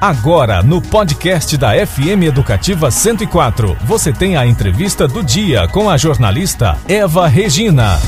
Agora, no podcast da FM Educativa 104, você tem a entrevista do dia com a jornalista Eva Regina.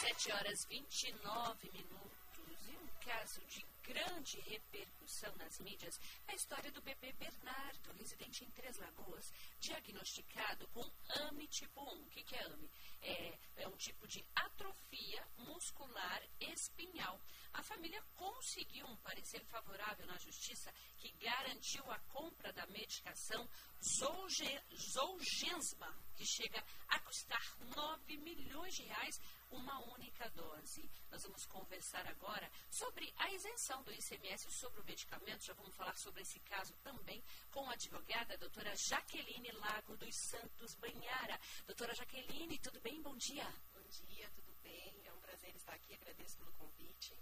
Sete horas 29 minutos. E um caso de grande repercussão nas mídias é a história do bebê Bernardo, residente em Três Lagoas, diagnosticado com AMI tipo 1. O que, que é AMI? É, é um tipo de atrofia muscular espinhal. A família conseguiu um parecer favorável na justiça que garantiu a compra da medicação Zolge, Zolgensma, que chega a custar 9 milhões de reais uma única dose. Nós vamos conversar agora sobre a isenção do ICMS sobre o medicamento. Já vamos falar sobre esse caso também com a advogada, a doutora Jaqueline Lago dos Santos Banhara. Doutora Jaqueline, tudo bem? Bom dia. Bom dia, tudo bem? É um prazer estar aqui, agradeço pelo convite.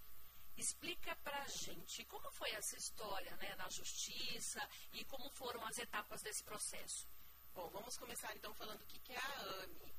Explica pra gente como foi essa história né, na justiça e como foram as etapas desse processo. Bom, vamos começar então falando o que é a AME.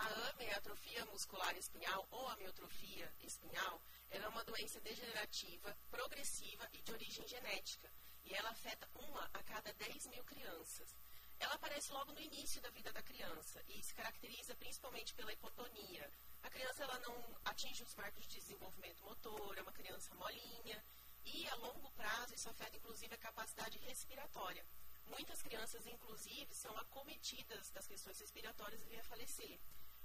A AME atrofia muscular espinhal ou amiotrofia espinhal. Ela é uma doença degenerativa, progressiva e de origem genética. E ela afeta uma a cada 10 mil crianças. Ela aparece logo no início da vida da criança e se caracteriza principalmente pela hipotonia. A criança ela não atinge os marcos de desenvolvimento motor, é uma criança molinha e a longo prazo isso afeta inclusive a capacidade respiratória. Muitas crianças, inclusive, são acometidas das questões respiratórias e vêm a falecer.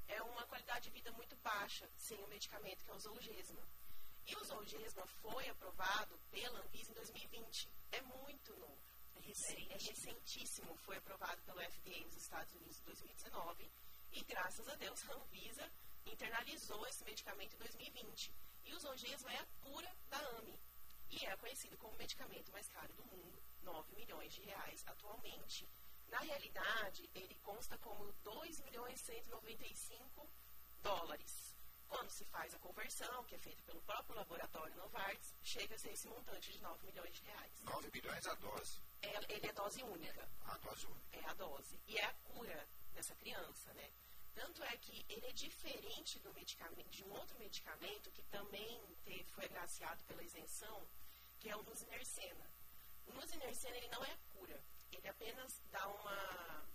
É uma qualidade de vida muito baixa sem o medicamento que é o Zolgesma. E o Zolgesma foi aprovado pela Anvisa em 2020. É muito novo. É, recente, é recentíssimo. Foi aprovado pelo FDA nos Estados Unidos em 2019. E graças a Deus, a Anvisa internalizou esse medicamento em 2020. E o Zolgesma é a cura da AMI. E é conhecido como o medicamento mais caro do mundo, 9 milhões de reais atualmente. Na realidade, ele consta como 2 milhões 195 dólares. Quando se faz a conversão, que é feita pelo próprio laboratório Novartis, chega a ser esse montante de 9 milhões de reais. 9 milhões a dose. É, ele é dose única. A dose única. É a dose. E é a cura dessa criança, né? Tanto é que ele é diferente do medicamento, de um outro medicamento que também teve, foi agraciado pela isenção, que é o nusinercena. O nusinercena ele não é a cura, ele apenas dá uma,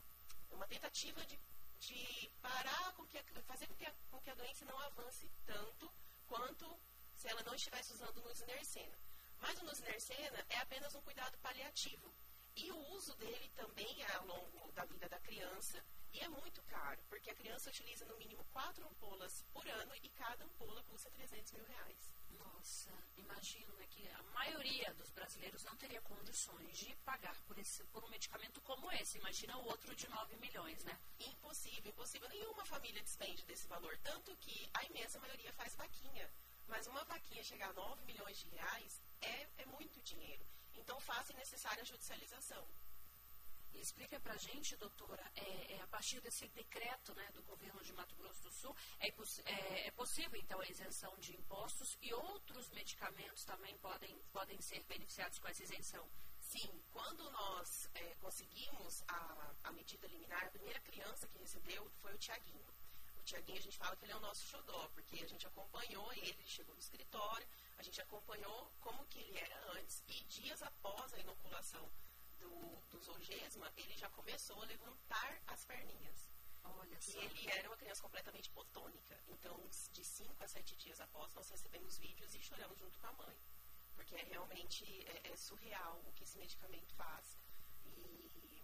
uma tentativa de, de parar com que a, fazer com que, a, com que a doença não avance tanto quanto se ela não estivesse usando o nusinercena. Mas o nusinercena é apenas um cuidado paliativo. E o uso dele também é ao longo da vida da criança e é muito caro, porque a criança utiliza no mínimo quatro ampolas por ano e cada ampola custa 300 mil reais. Nossa, imagino né, que a maioria dos brasileiros não teria condições de pagar por, esse, por um medicamento como esse. Imagina o outro de 9 milhões, né? Impossível, impossível. Nenhuma família despende desse valor. Tanto que a imensa maioria faz vaquinha. Mas uma vaquinha chegar a 9 milhões de reais é, é muito dinheiro. Então, faz necessária a judicialização. Explica para a gente, doutora, é, é, a partir desse decreto né, do governo de Mato Grosso do Sul, é, é, é, possível, então, a isenção de impostos e outros medicamentos também podem, podem ser beneficiados com essa isenção? Sim, quando nós é, conseguimos a, a medida liminar, a primeira criança que recebeu foi o Tiaguinho. O Tiaguinho, a gente fala que ele é o nosso xodó, porque a gente acompanhou ele, ele chegou no escritório, a gente acompanhou como que ele era antes e dias após a inoculação do, do Zolgesma, ele já começou a levantar as perninhas. Olha só. E ele era uma criança completamente hipotônica. Então, de 5 a 7 dias após, nós recebemos vídeos e choramos junto com a mãe. Porque é realmente é, é surreal o que esse medicamento faz. E,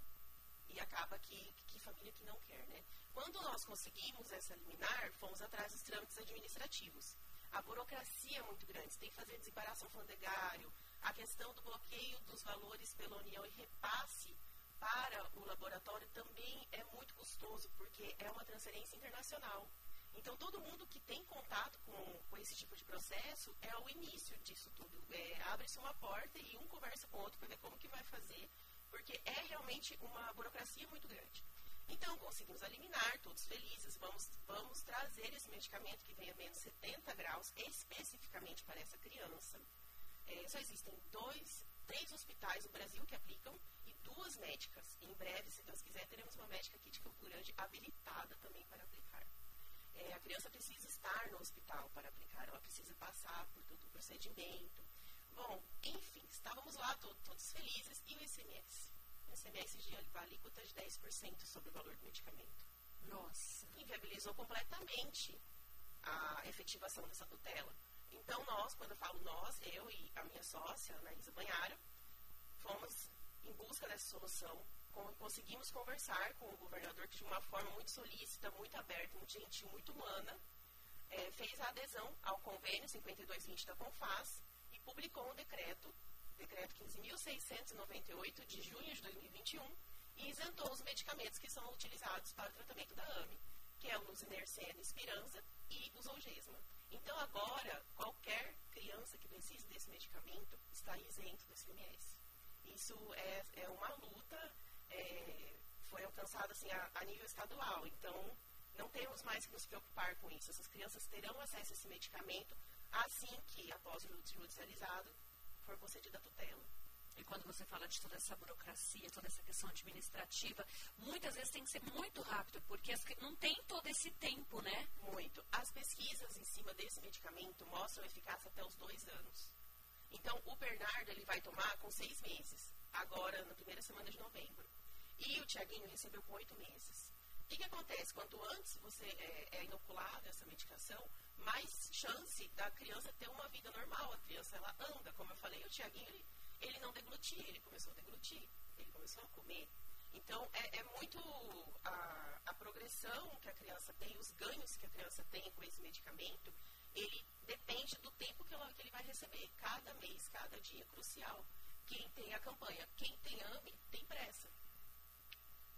e acaba que, que família que não quer, né? Quando nós conseguimos essa liminar, fomos atrás dos trâmites administrativos. A burocracia é muito grande. Você tem que fazer desembaraço alfandegário, a questão do bloqueio dos valores União e repasse para o laboratório também é muito custoso, porque é uma transferência internacional. Então, todo mundo que tem contato com, com esse tipo de processo é o início disso tudo. É, Abre-se uma porta e um conversa com o outro para ver como que vai fazer, porque é realmente uma burocracia muito grande. Então, conseguimos eliminar, todos felizes, vamos, vamos trazer esse medicamento que vem a menos 70 graus, especificamente para essa criança. É, só existem dois, três hospitais no Brasil que aplicam e duas médicas. Em breve, se Deus quiser, teremos uma médica aqui de Campo Grande habilitada também para aplicar. é, a criança precisa estar no hospital para aplicar, ela precisa passar por todo o procedimento. Bom, enfim, estávamos lá todos, todos felizes e o ICMS? O ICMS de alíquota de 10% sobre o valor do medicamento. Nossa. Inviabilizou completamente a efetivação dessa tutela. Então, nós, quando eu falo nós, eu e a minha sócia, Anaísa Banharo, fomos em busca dessa solução, conseguimos conversar com o governador, que de uma forma muito solícita, muito aberta, muito gentil, muito humana, é, fez a adesão ao convênio 5220 da CONFAS e publicou um decreto, decreto 15.698, de junho de 2021, e isentou os medicamentos que são utilizados para o tratamento da AME, que é o Luzinercena Espiranza e o Zolgesma. Então, agora, qualquer criança que precise desse medicamento está isento do ICMS. Isso é, é uma luta, é, foi alcançada assim, a, a nível estadual. Então, não temos mais que nos preocupar com isso. Essas crianças terão acesso a esse medicamento assim que, após o judicializado, for concedida a tutela. E quando você fala de toda essa burocracia, toda essa questão administrativa, muitas vezes tem que ser muito rápido, porque as, não tem todo esse tempo, né? Muito. As pesquisas em cima desse medicamento mostram eficácia até os dois anos. Então, o Bernardo ele vai tomar com seis meses, agora na primeira semana de novembro. E o Tiaguinho recebeu com oito meses. O que, que, acontece? Quanto antes você é, é inoculado essa medicação, mais chance da criança ter uma vida normal. A criança ela anda, como eu falei, o Tiaguinho ele ele não deglutia, ele começou a deglutir, ele começou a comer. Então, é, é muito a, a, progressão que a criança tem, os ganhos que a criança tem com esse medicamento, ele depende do tempo que, ela, que ele vai receber. Cada mês, cada dia é crucial. Quem tem a campanha, quem tem AME, tem pressa.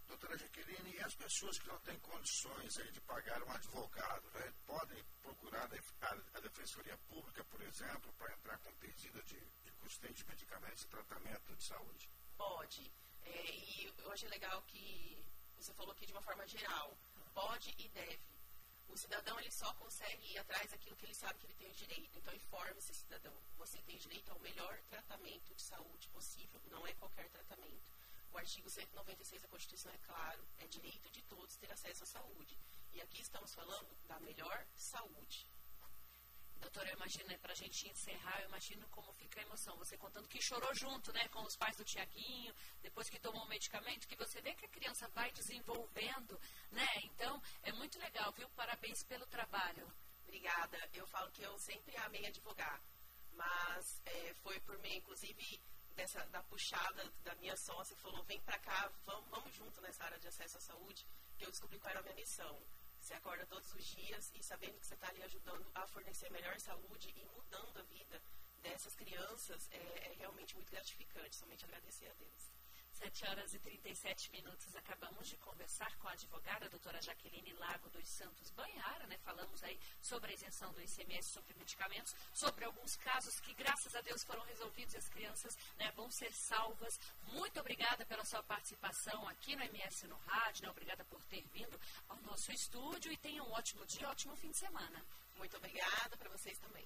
Doutora Jaqueline, e as pessoas que não têm condições aí de pagar um advogado, né, podem procurar a, Defensoria Pública, por exemplo, para entrar com pedido de, custeio de medicamentos e tratamento de saúde? Pode. É, e hoje é legal que você falou aqui de uma forma geral. Pode e deve. O cidadão ele só consegue ir atrás daquilo que ele sabe que ele tem direito. Então informe esse cidadão. Você tem direito ao melhor tratamento de saúde possível. Não é qualquer tratamento. O artigo 196 da Constituição é claro, é direito de todos ter acesso à saúde. E aqui estamos falando da melhor saúde. Doutora, eu imagino, né, para a gente encerrar, eu imagino como fica a emoção. Você contando que chorou junto, né, com os pais do Tiaguinho, depois que tomou o medicamento, que você vê que a criança vai desenvolvendo, né? Então, é muito legal, viu? Parabéns pelo trabalho. Obrigada. Eu falo que eu sempre amei advogar, mas é, foi por mim, inclusive, dessa, da puxada da minha sócia, falou, vem para cá, vamos, vamos junto nessa área de acesso à saúde, que eu descobri qual era a minha missão. Você acorda todos os dias e sabendo que você está ali ajudando a fornecer melhor saúde e mudando a vida dessas crianças, é, é realmente muito gratificante, somente agradecer a Deus. 7 horas e 37 minutos. Acabamos de conversar com a advogada a doutora Jaqueline Lago dos Santos Banhara, né? Falamos aí sobre a isenção do ICMS sobre medicamentos, sobre alguns casos que, graças a Deus, foram resolvidos e as crianças né, vão ser salvas. Muito obrigada pela sua participação aqui no MS no Rádio, né? Obrigada por ter vindo ao nosso estúdio e tenha um ótimo dia, ótimo fim de semana. Muito obrigada para vocês também.